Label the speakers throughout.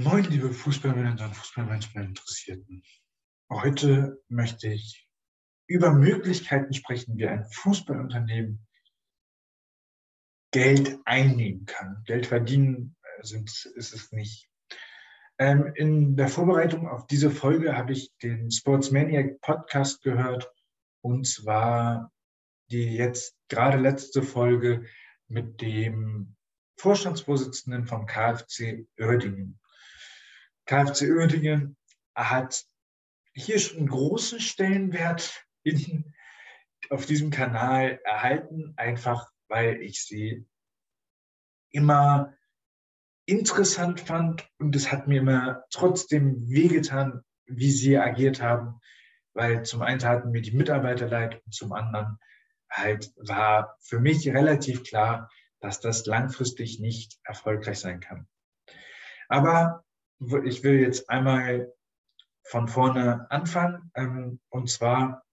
Speaker 1: Moin, liebe Fußballmanager und Fußballmanagement-Interessierten. Heute möchte ich über Möglichkeiten sprechen, wie ein Fußballunternehmen Geld einnehmen kann. Geld verdienen äh, sind, ist es nicht. Ähm, in der Vorbereitung auf diese Folge habe ich den Sportsmaniac Podcast gehört und zwar die jetzt gerade letzte Folge mit dem Vorstandsvorsitzenden vom KfC Oerdingen. KfC Oerdingen hat hier schon einen großen Stellenwert in, auf diesem Kanal erhalten, einfach weil ich sie immer interessant fand und es hat mir immer trotzdem wehgetan, wie sie agiert haben, weil zum einen hatten mir die Mitarbeiter leid und zum anderen halt war für mich relativ klar, dass das langfristig nicht erfolgreich sein kann. Aber ich will jetzt einmal von vorne anfangen. Ähm, und zwar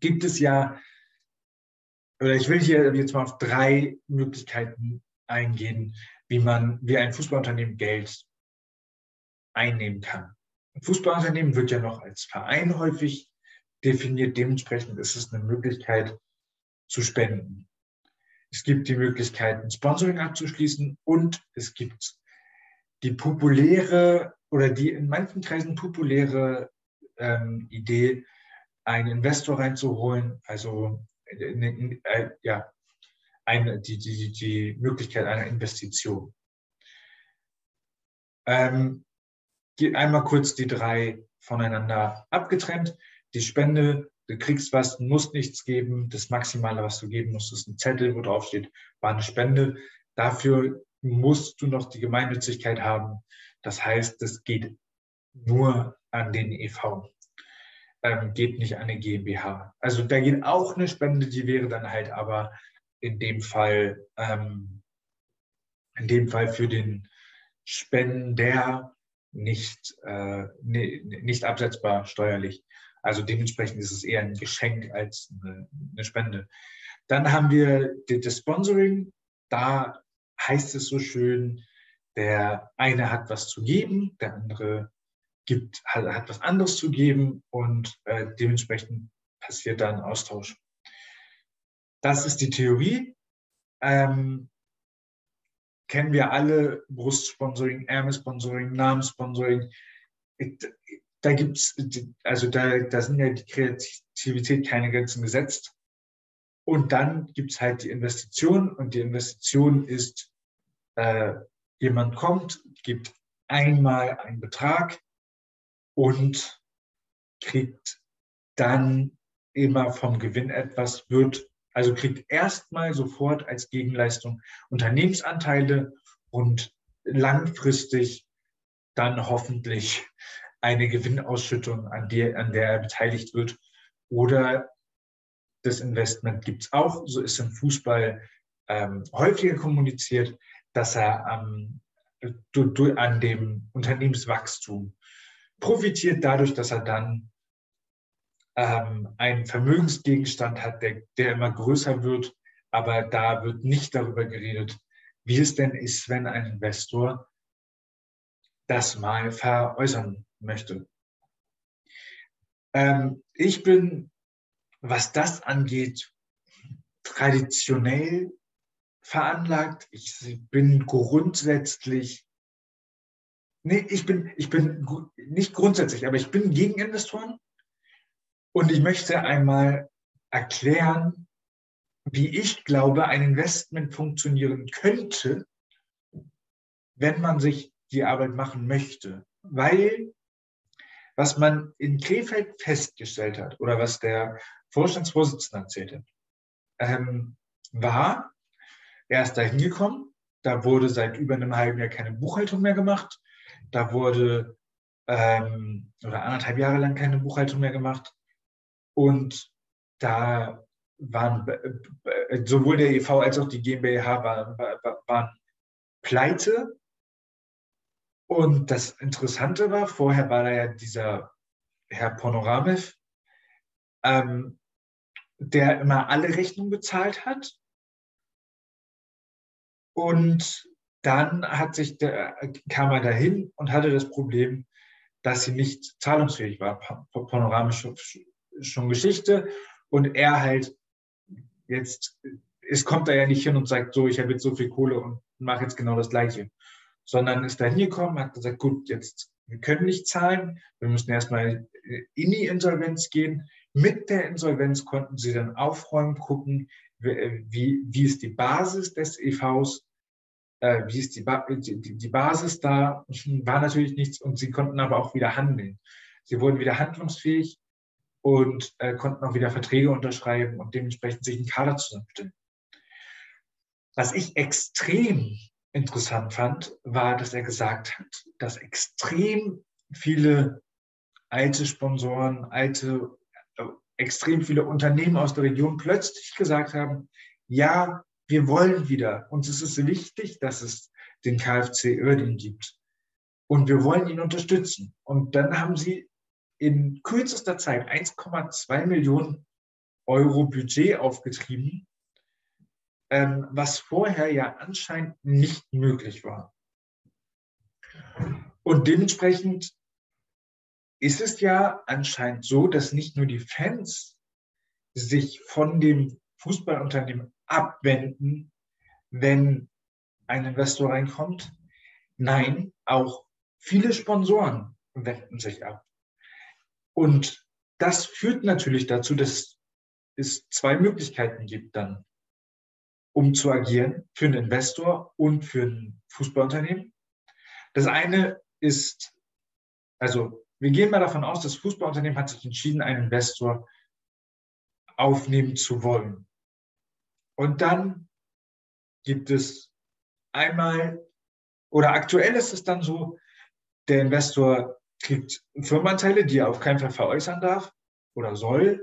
Speaker 1: gibt es ja, oder ich will hier jetzt mal auf drei Möglichkeiten eingehen, wie man, wie ein Fußballunternehmen Geld einnehmen kann. Ein Fußballunternehmen wird ja noch als Verein häufig definiert. Dementsprechend ist es eine Möglichkeit zu spenden. Es gibt die Möglichkeit, Sponsoring abzuschließen und es gibt die populäre oder die in manchen Kreisen populäre ähm, Idee, einen Investor reinzuholen, also äh, äh, ja, eine, die, die, die Möglichkeit einer Investition. Ähm, einmal kurz die drei voneinander abgetrennt. Die Spende, du kriegst was, musst nichts geben. Das Maximale, was du geben musst, ist ein Zettel, wo drauf steht, war eine Spende. Dafür musst du noch die Gemeinnützigkeit haben. Das heißt, es geht nur an den EV, ähm, geht nicht an eine GmbH. Also da geht auch eine Spende, die wäre dann halt aber in dem Fall, ähm, in dem Fall für den Spender nicht, äh, nicht absetzbar steuerlich. Also dementsprechend ist es eher ein Geschenk als eine, eine Spende. Dann haben wir das Sponsoring. Da heißt es so schön, der eine hat was zu geben, der andere gibt, hat, hat was anderes zu geben und äh, dementsprechend passiert da ein Austausch. Das ist die Theorie. Ähm, kennen wir alle Brustsponsoring, Ärmelsponsoring, Namenssponsoring. Da gibt's, also da, da sind ja die Kreativität keine Grenzen gesetzt. Und dann gibt es halt die Investition und die Investition ist, äh, jemand kommt, gibt einmal einen Betrag und kriegt dann immer vom Gewinn etwas, wird, also kriegt erstmal sofort als Gegenleistung Unternehmensanteile und langfristig dann hoffentlich eine Gewinnausschüttung, an der, an der er beteiligt wird. Oder das Investment gibt es auch, so ist im Fußball ähm, häufiger kommuniziert, dass er ähm, du, du, an dem Unternehmenswachstum profitiert dadurch, dass er dann ähm, einen Vermögensgegenstand hat, der, der immer größer wird. Aber da wird nicht darüber geredet, wie es denn ist, wenn ein Investor das mal veräußern möchte. Ähm, ich bin was das angeht, traditionell veranlagt. Ich bin grundsätzlich, nee, ich bin, ich bin nicht grundsätzlich, aber ich bin gegen Investoren. Und ich möchte einmal erklären, wie ich glaube, ein Investment funktionieren könnte, wenn man sich die Arbeit machen möchte. Weil was man in Krefeld festgestellt hat oder was der Vorstandsvorsitzende erzählte, ähm, war, er ist da hingekommen, da wurde seit über einem halben Jahr keine Buchhaltung mehr gemacht, da wurde ähm, oder anderthalb Jahre lang keine Buchhaltung mehr gemacht. Und da waren sowohl der EV als auch die GmbH waren, waren pleite. Und das Interessante war, vorher war da ja dieser Herr Ponoramev, ähm, der immer alle Rechnungen bezahlt hat. Und dann hat sich der, kam er dahin und hatte das Problem, dass sie nicht zahlungsfähig war. Panoramisch schon Geschichte. Und er halt jetzt, es kommt da ja nicht hin und sagt, so, ich habe jetzt so viel Kohle und mache jetzt genau das Gleiche. Sondern ist da hingekommen, hat gesagt, gut, jetzt, wir können nicht zahlen, wir müssen erstmal in die Insolvenz gehen. Mit der Insolvenz konnten sie dann aufräumen, gucken, wie, wie ist die Basis des EVs, äh, wie ist die, ba die, die Basis da, war natürlich nichts und sie konnten aber auch wieder handeln. Sie wurden wieder handlungsfähig und äh, konnten auch wieder Verträge unterschreiben und dementsprechend sich einen Kader zusammenstellen. Was ich extrem interessant fand, war, dass er gesagt hat, dass extrem viele alte Sponsoren, alte, äh, extrem viele Unternehmen aus der Region plötzlich gesagt haben, ja, wir wollen wieder, uns ist es wichtig, dass es den KfC Oerding gibt. Und wir wollen ihn unterstützen. Und dann haben sie in kürzester Zeit 1,2 Millionen Euro Budget aufgetrieben, ähm, was vorher ja anscheinend nicht möglich war. Und dementsprechend ist es ja anscheinend so, dass nicht nur die Fans sich von dem Fußballunternehmen abwenden, wenn ein Investor reinkommt. Nein, auch viele Sponsoren wenden sich ab. Und das führt natürlich dazu, dass es zwei Möglichkeiten gibt dann, um zu agieren für einen Investor und für ein Fußballunternehmen. Das eine ist, also wir gehen mal davon aus, das Fußballunternehmen hat sich entschieden, einen Investor aufnehmen zu wollen. Und dann gibt es einmal, oder aktuell ist es dann so, der Investor kriegt Firmenanteile, die er auf keinen Fall veräußern darf oder soll,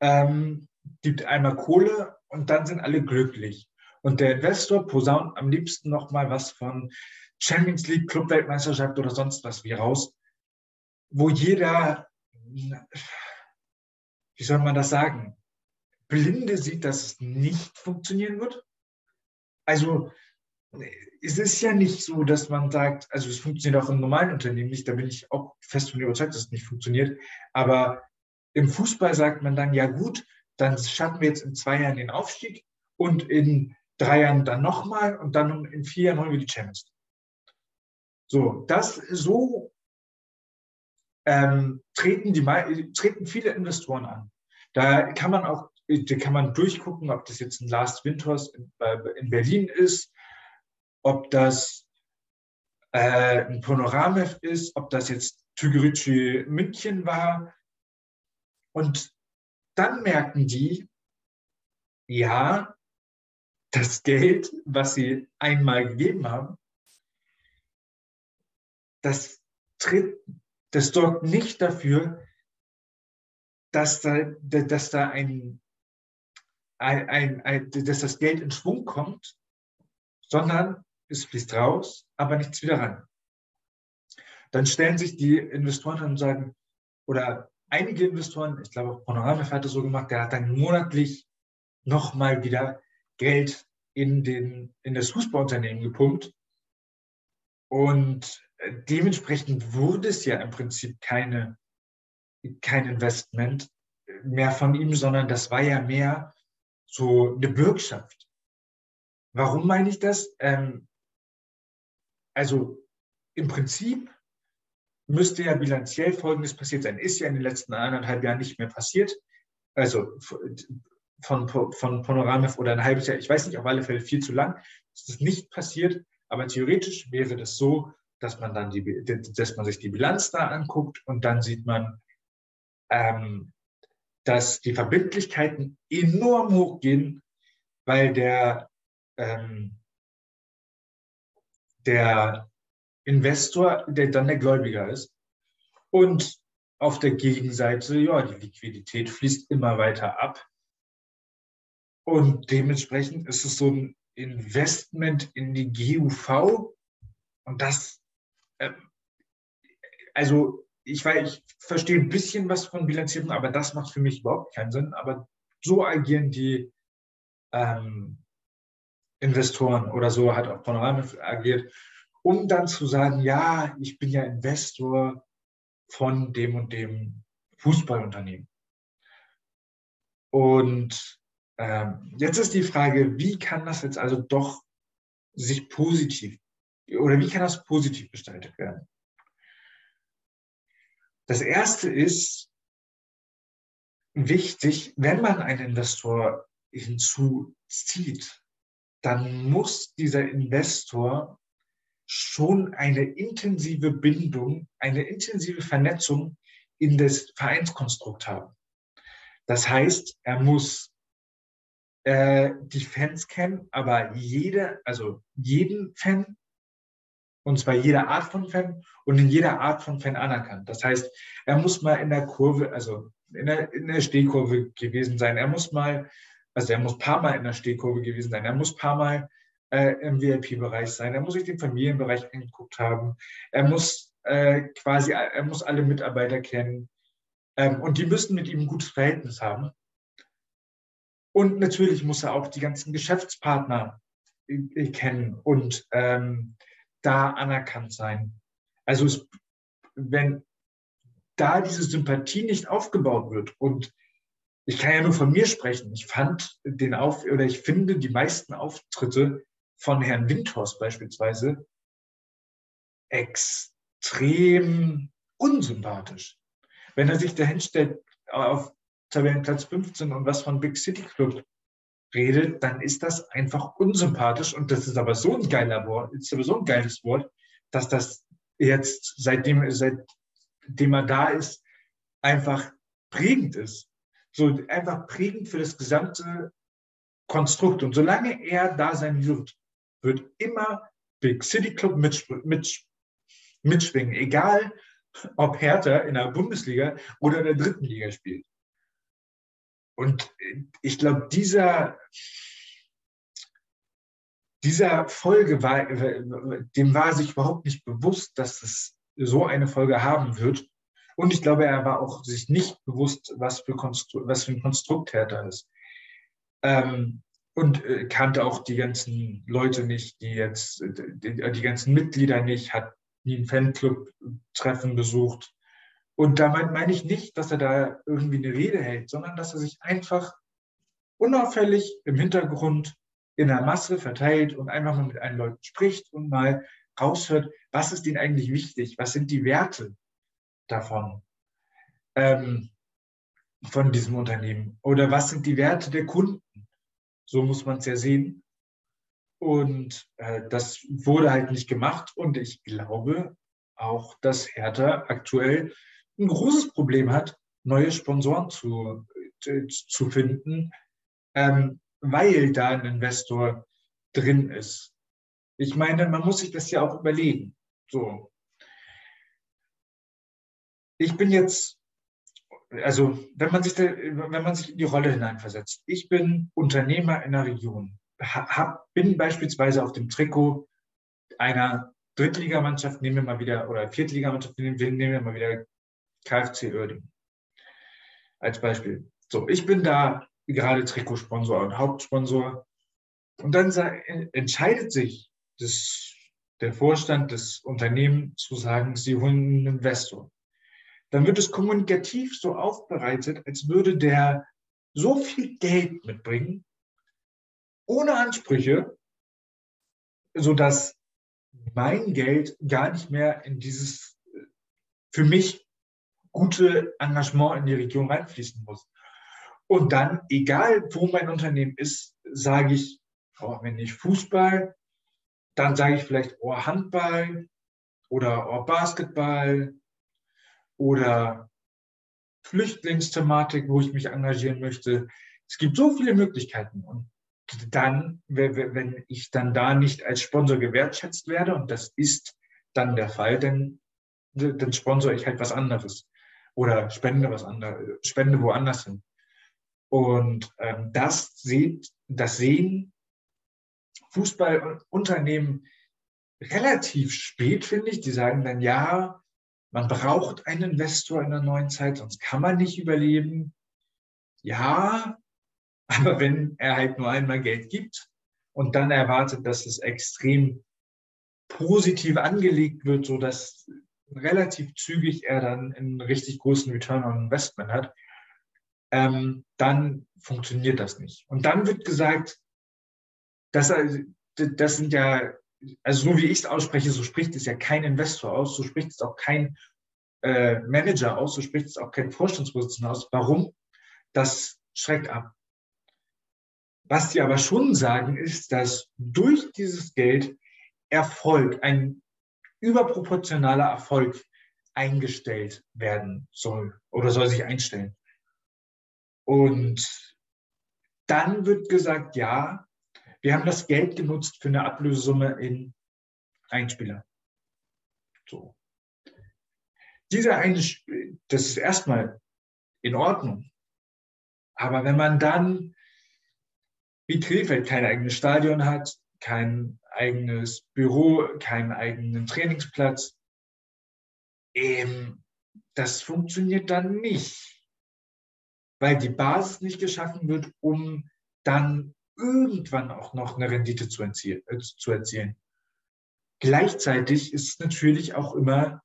Speaker 1: ähm, gibt einmal Kohle und dann sind alle glücklich. Und der Investor posaunt am liebsten nochmal was von Champions League, Clubweltmeisterschaft oder sonst was wie raus, wo jeder, wie soll man das sagen, Blinde sieht, dass es nicht funktionieren wird. Also es ist ja nicht so, dass man sagt, also es funktioniert auch im normalen Unternehmen nicht, da bin ich auch fest von überzeugt, dass es nicht funktioniert. Aber im Fußball sagt man dann, ja gut, dann schaffen wir jetzt in zwei Jahren den Aufstieg und in drei Jahren dann nochmal und dann in vier Jahren holen wir die Champions. So, das so ähm, treten, die, treten viele Investoren an. Da kann man auch da kann man durchgucken, ob das jetzt ein Last Winters in, in Berlin ist, ob das äh, ein Panoramev ist, ob das jetzt Tügerici München war. Und dann merken die, ja, das Geld, was sie einmal gegeben haben, das, tritt, das sorgt nicht dafür, dass da, dass da ein, ein, ein, ein, dass das Geld in Schwung kommt, sondern es fließt raus, aber nichts wieder rein. Dann stellen sich die Investoren und sagen, oder einige Investoren, ich glaube auch Panorama hat das so gemacht, der hat dann monatlich nochmal wieder Geld in, den, in das Fußballunternehmen gepumpt. Und dementsprechend wurde es ja im Prinzip keine, kein Investment mehr von ihm, sondern das war ja mehr so eine Bürgschaft. Warum meine ich das? Ähm, also im Prinzip müsste ja bilanziell Folgendes passiert sein. Ist ja in den letzten eineinhalb Jahren nicht mehr passiert. Also von, von Panoramev oder ein halbes Jahr, ich weiß nicht, auf alle Fälle viel zu lang, ist das nicht passiert. Aber theoretisch wäre das so, dass man dann die, dass man sich die Bilanz da anguckt und dann sieht man, ähm, dass die Verbindlichkeiten enorm hochgehen, weil der ähm, der Investor, der dann der Gläubiger ist. Und auf der Gegenseite, ja, die Liquidität fließt immer weiter ab. Und dementsprechend ist es so ein Investment in die GUV. Und das, also ich weiß, ich verstehe ein bisschen was von Bilanzierung, aber das macht für mich überhaupt keinen Sinn. Aber so agieren die ähm, Investoren oder so hat auch Panorama agiert, um dann zu sagen, ja, ich bin ja Investor von dem und dem Fußballunternehmen. Und ähm, jetzt ist die Frage, wie kann das jetzt also doch sich positiv oder wie kann das positiv gestaltet werden? Das erste ist wichtig, wenn man einen Investor hinzuzieht, dann muss dieser Investor schon eine intensive Bindung, eine intensive Vernetzung in das Vereinskonstrukt haben. Das heißt, er muss äh, die Fans kennen, aber jede, also jeden Fan, und zwar jede Art von Fan und in jeder Art von Fan anerkannt. Das heißt, er muss mal in der Kurve, also in der, in der Stehkurve gewesen sein. Er muss mal, also er muss paar Mal in der Stehkurve gewesen sein. Er muss paar Mal äh, im VIP-Bereich sein. Er muss sich den Familienbereich angeguckt haben. Er muss äh, quasi, er muss alle Mitarbeiter kennen. Ähm, und die müssen mit ihm ein gutes Verhältnis haben. Und natürlich muss er auch die ganzen Geschäftspartner äh, kennen und ähm, da anerkannt sein. Also es, wenn da diese Sympathie nicht aufgebaut wird und ich kann ja nur von mir sprechen. Ich fand den Auf oder ich finde die meisten Auftritte von Herrn Windhorst beispielsweise extrem unsympathisch. Wenn er sich dahinstellt auf Tabellenplatz 15 und was von Big City Club redet, dann ist das einfach unsympathisch und das ist aber so ein geiler Wort, ist aber so ein geiles Wort, dass das jetzt seitdem, seitdem er da ist, einfach prägend ist. So einfach prägend für das gesamte Konstrukt. Und solange er da sein wird, wird immer Big City Club mitschwingen, egal ob Hertha in der Bundesliga oder in der dritten Liga spielt. Und ich glaube, dieser, dieser Folge war, dem war sich überhaupt nicht bewusst, dass es so eine Folge haben wird. Und ich glaube, er war auch sich nicht bewusst, was für, Konstru was für ein Konstrukt Hertha ist. Ähm, und äh, kannte auch die ganzen Leute nicht, die jetzt, die, die ganzen Mitglieder nicht, hat nie ein Fanclub-Treffen besucht. Und damit meine ich nicht, dass er da irgendwie eine Rede hält, sondern dass er sich einfach unauffällig im Hintergrund in der Masse verteilt und einfach mal mit einen Leuten spricht und mal raushört, was ist ihnen eigentlich wichtig, was sind die Werte davon, ähm, von diesem Unternehmen oder was sind die Werte der Kunden. So muss man es ja sehen. Und äh, das wurde halt nicht gemacht. Und ich glaube auch, dass Hertha aktuell ein großes Problem hat, neue Sponsoren zu, zu finden, ähm, weil da ein Investor drin ist. Ich meine, man muss sich das ja auch überlegen. So. Ich bin jetzt also wenn man sich, da, wenn man sich in die Rolle hineinversetzt. Ich bin Unternehmer in einer Region, hab, bin beispielsweise auf dem Trikot einer Drittligamannschaft, nehmen wir mal wieder, oder Viertligamannschaft, nehmen wir mal wieder KfC Oerding als Beispiel. So, ich bin da gerade Trikotsponsor und Hauptsponsor. Und dann entscheidet sich das, der Vorstand des Unternehmens zu sagen, sie holen einen Investor dann wird es kommunikativ so aufbereitet, als würde der so viel Geld mitbringen, ohne Ansprüche, sodass mein Geld gar nicht mehr in dieses für mich gute Engagement in die Region reinfließen muss. Und dann, egal wo mein Unternehmen ist, sage ich, oh, wenn nicht Fußball, dann sage ich vielleicht oh, Handball oder oh, Basketball oder Flüchtlingsthematik, wo ich mich engagieren möchte. Es gibt so viele Möglichkeiten. Und dann, wenn ich dann da nicht als Sponsor gewertschätzt werde, und das ist dann der Fall, dann, dann sponsor ich halt was anderes oder spende was anderes, spende woanders hin. Und ähm, das sieht, das sehen Fußballunternehmen relativ spät, finde ich. Die sagen dann, ja, man braucht einen Investor in der neuen Zeit, sonst kann man nicht überleben. Ja, aber wenn er halt nur einmal Geld gibt und dann erwartet, dass es extrem positiv angelegt wird, so dass relativ zügig er dann einen richtig großen Return on Investment hat, ähm, dann funktioniert das nicht. Und dann wird gesagt, dass das sind ja, also so wie ich es ausspreche, so spricht es ja kein Investor aus, so spricht es auch kein äh, Manager aus, so spricht es auch kein Vorstandsvorsitzender aus. Warum? Das schreckt ab. Was sie aber schon sagen, ist, dass durch dieses Geld Erfolg, ein überproportionaler Erfolg eingestellt werden soll oder soll sich einstellen. Und dann wird gesagt, ja, wir haben das Geld genutzt für eine Ablösesumme in Einspieler. So. Dieser eine, das ist erstmal in Ordnung. Aber wenn man dann wie Krefeld kein eigenes Stadion hat, kein eigenes Büro, keinen eigenen Trainingsplatz, ähm, das funktioniert dann nicht, weil die Basis nicht geschaffen wird, um dann irgendwann auch noch eine Rendite zu, erzielen. Äh, zu erzielen. Gleichzeitig ist es natürlich auch immer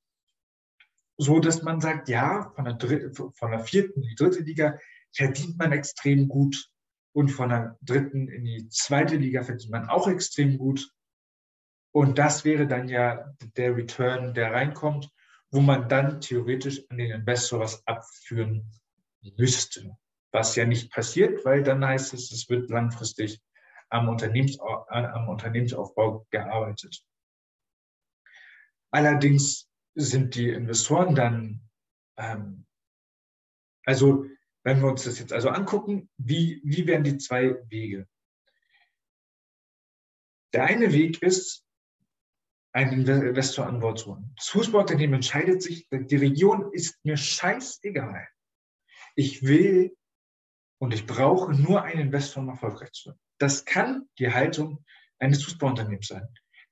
Speaker 1: so, dass man sagt, ja, von der, Dritte, von der vierten in die dritte Liga verdient man extrem gut und von der dritten in die zweite Liga verdient man auch extrem gut. Und das wäre dann ja der Return, der reinkommt, wo man dann theoretisch an den Investor was abführen müsste. Was ja nicht passiert, weil dann heißt es, es wird langfristig am, Unternehmensau am Unternehmensaufbau gearbeitet. Allerdings sind die Investoren dann, ähm, also wenn wir uns das jetzt also angucken, wie, wie wären die zwei Wege? Der eine Weg ist, einen Investor an Bord zu holen. Das Fußballunternehmen entscheidet sich, die Region ist mir scheißegal. Ich will und ich brauche nur einen Investor, um erfolgreich zu sein. Das kann die Haltung eines Fußballunternehmens sein.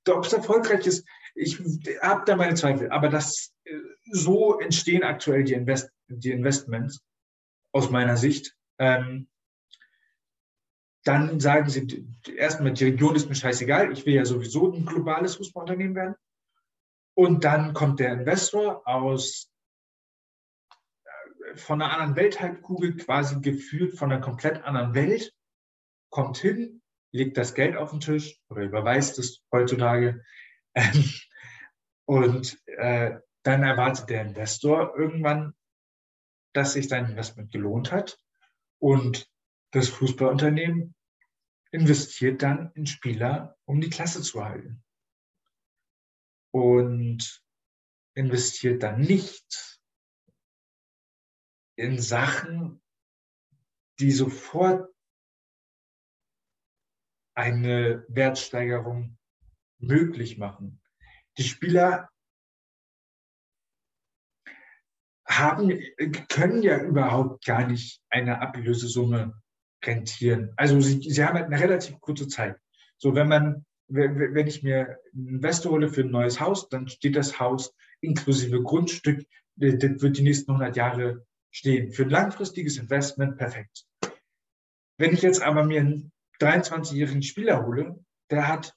Speaker 1: Ob es erfolgreich ist, ich habe da meine Zweifel, aber das, äh, so entstehen aktuell die, Invest, die Investments aus meiner Sicht. Ähm, dann sagen sie erstmal, die Region ist mir scheißegal, ich will ja sowieso ein globales Fußballunternehmen werden. Und dann kommt der Investor aus äh, von einer anderen Welthalbkugel, quasi geführt von einer komplett anderen Welt, kommt hin, legt das Geld auf den Tisch oder überweist es heutzutage. Ähm, und äh, dann erwartet der Investor irgendwann, dass sich sein Investment gelohnt hat. Und das Fußballunternehmen investiert dann in Spieler, um die Klasse zu halten. Und investiert dann nicht in Sachen, die sofort eine Wertsteigerung möglich machen. Die Spieler haben, können ja überhaupt gar nicht eine Ablösesumme rentieren. Also sie, sie haben halt eine relativ kurze Zeit. So, wenn man, wenn ich mir einen Investor hole für ein neues Haus, dann steht das Haus inklusive Grundstück, das wird die nächsten 100 Jahre stehen. Für ein langfristiges Investment perfekt. Wenn ich jetzt aber mir einen 23-jährigen Spieler hole, der hat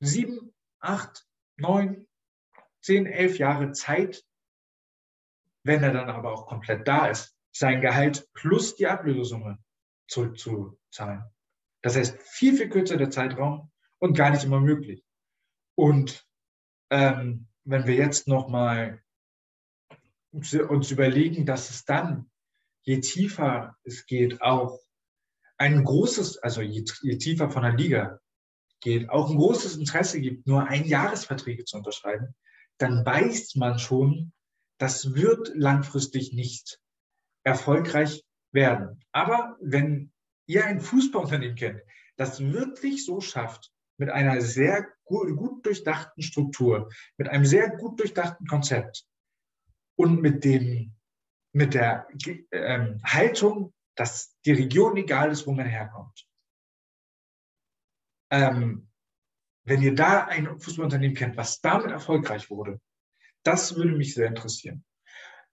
Speaker 1: sieben, acht, neun, zehn, elf Jahre Zeit, wenn er dann aber auch komplett da ist, sein Gehalt plus die Ablösesumme zurückzuzahlen. Das heißt, viel, viel kürzer der Zeitraum und gar nicht immer möglich. Und ähm, wenn wir jetzt nochmal uns überlegen, dass es dann, je tiefer es geht, auch ein großes, also je, je tiefer von der Liga geht, auch ein großes Interesse gibt, nur Einjahresverträge zu unterschreiben, dann weiß man schon, das wird langfristig nicht erfolgreich werden. Aber wenn ihr ein Fußballunternehmen kennt, das wirklich so schafft, mit einer sehr gut, durchdachten Struktur, mit einem sehr gut durchdachten Konzept und mit dem, mit der ähm, Haltung, dass die Region egal ist, wo man herkommt. Ähm, wenn ihr da ein Fußballunternehmen kennt, was damit erfolgreich wurde, das würde mich sehr interessieren.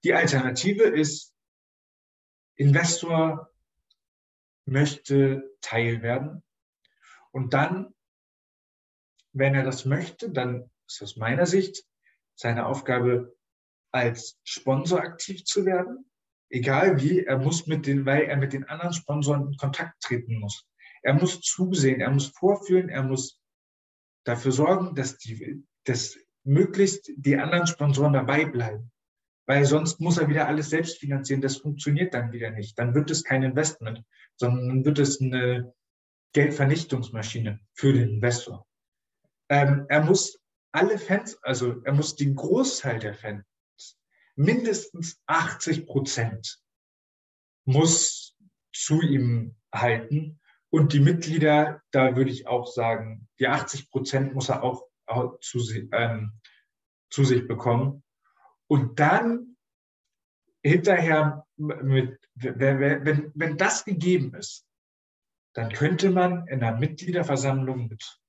Speaker 1: Die Alternative ist, Investor möchte Teil werden Und dann, wenn er das möchte, dann ist aus meiner Sicht seine Aufgabe, als Sponsor aktiv zu werden. Egal wie, er muss mit den, weil er mit den anderen Sponsoren in Kontakt treten muss. Er muss zusehen, er muss vorführen, er muss dafür sorgen, dass die, dass möglichst die anderen Sponsoren dabei bleiben. Weil sonst muss er wieder alles selbst finanzieren. Das funktioniert dann wieder nicht. Dann wird es kein Investment, sondern wird es eine Geldvernichtungsmaschine für den Investor. Ähm, er muss alle Fans, also er muss den Großteil der Fans, mindestens 80 Prozent, muss zu ihm halten. Und die Mitglieder, da würde ich auch sagen, die 80 Prozent muss er auch, auch zu, ähm, zu sich bekommen. Und dann hinterher, mit, wenn, wenn das gegeben ist, dann könnte man in einer Mitgliederversammlung mit,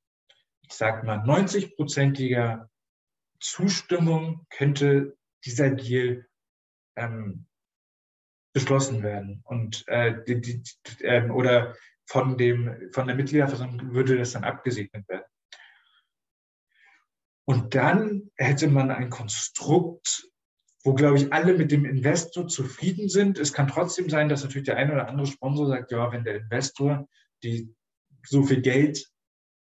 Speaker 1: ich sag mal, 90-prozentiger Zustimmung könnte dieser Deal ähm, beschlossen werden. Und äh, die, die, äh, oder von, dem, von der Mitgliederversammlung würde das dann abgesegnet werden. Und dann hätte man ein Konstrukt, wo, glaube ich, alle mit dem Investor zufrieden sind. Es kann trotzdem sein, dass natürlich der eine oder andere Sponsor sagt, ja, wenn der Investor die so viel Geld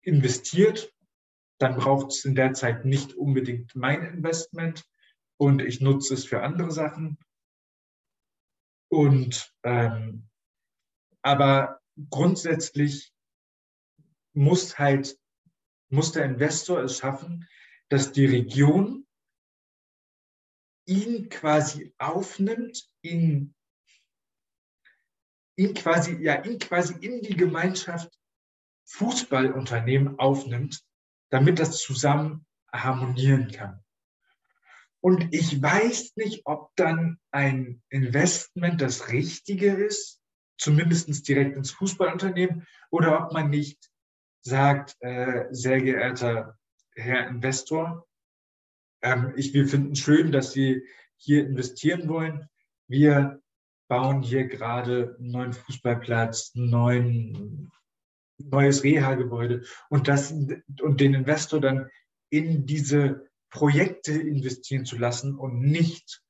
Speaker 1: investiert, dann braucht es in der Zeit nicht unbedingt mein Investment und ich nutze es für andere Sachen. Und ähm, aber grundsätzlich muss halt muss der Investor es schaffen, dass die Region ihn quasi aufnimmt, ihn, ihn quasi, ja, ihn quasi in die Gemeinschaft Fußballunternehmen aufnimmt, damit das zusammen harmonieren kann. Und ich weiß nicht, ob dann ein Investment das Richtige ist, zumindest direkt ins Fußballunternehmen, oder ob man nicht sagt, äh, sehr geehrter Herr Investor, ähm, ich, wir finden schön, dass Sie hier investieren wollen. Wir bauen hier gerade einen neuen Fußballplatz, ein neuen, neues Reha-Gebäude und, und den Investor dann in diese Projekte investieren zu lassen und nicht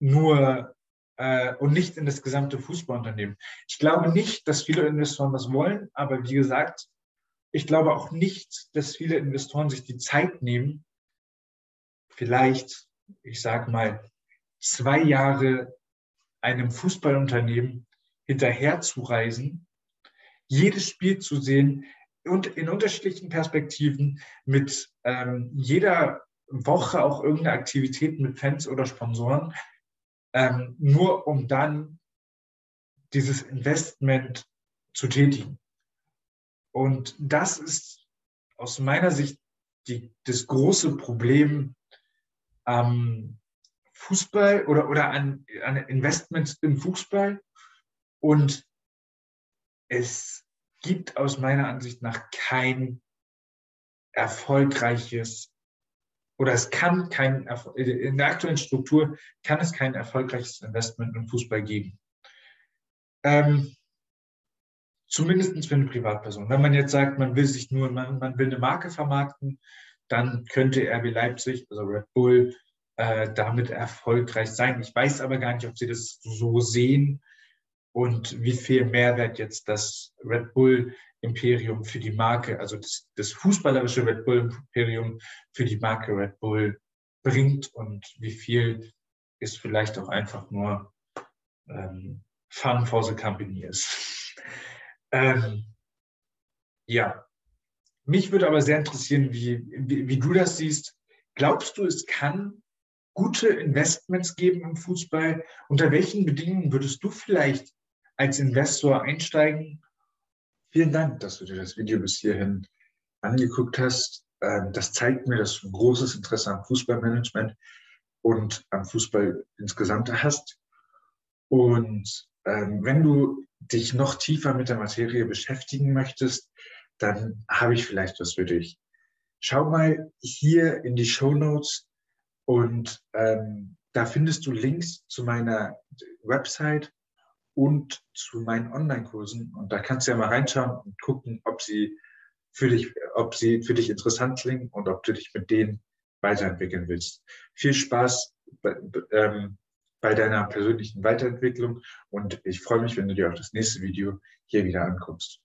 Speaker 1: nur äh, und nicht in das gesamte Fußballunternehmen. Ich glaube nicht, dass viele Investoren das wollen, aber wie gesagt, ich glaube auch nicht, dass viele Investoren sich die Zeit nehmen, vielleicht, ich sage mal, zwei Jahre einem Fußballunternehmen hinterherzureisen, jedes Spiel zu sehen und in unterschiedlichen Perspektiven mit ähm, jeder Woche auch irgendeine Aktivität mit Fans oder Sponsoren, ähm, nur um dann dieses Investment zu tätigen. Und das ist aus meiner Sicht die, das große Problem am Fußball oder, oder an, an Investments im Fußball. Und es gibt aus meiner Ansicht nach kein erfolgreiches oder es kann kein, in der aktuellen Struktur kann es kein erfolgreiches Investment im Fußball geben. Ähm, Zumindest für eine Privatperson. Wenn man jetzt sagt, man will sich nur, man, man will eine Marke vermarkten, dann könnte RB Leipzig, also Red Bull, äh, damit erfolgreich sein. Ich weiß aber gar nicht, ob sie das so sehen und wie viel Mehrwert jetzt das Red Bull Imperium für die Marke, also das, das fußballerische Red Bull Imperium für die Marke Red Bull bringt und wie viel ist vielleicht auch einfach nur ähm, Fun for the Company ist. Ähm, ja, mich würde aber sehr interessieren, wie, wie, wie, du das siehst. Glaubst du, es kann gute Investments geben im Fußball? Unter welchen Bedingungen würdest du vielleicht als Investor einsteigen? Vielen Dank, dass du dir das Video bis hierhin angeguckt hast. Ähm, das zeigt mir, dass du ein großes Interesse am Fußballmanagement und am Fußball insgesamt hast. Und ähm, wenn du dich noch tiefer mit der Materie beschäftigen möchtest, dann habe ich vielleicht was für dich. Schau mal hier in die Show Notes und ähm, da findest du Links zu meiner Website und zu meinen Online-Kursen. Und da kannst du ja mal reinschauen und gucken, ob sie für dich, ob sie für dich interessant klingen und ob du dich mit denen weiterentwickeln willst. Viel Spaß ähm, bei deiner persönlichen Weiterentwicklung und ich freue mich, wenn du dir auch das nächste Video hier wieder anguckst.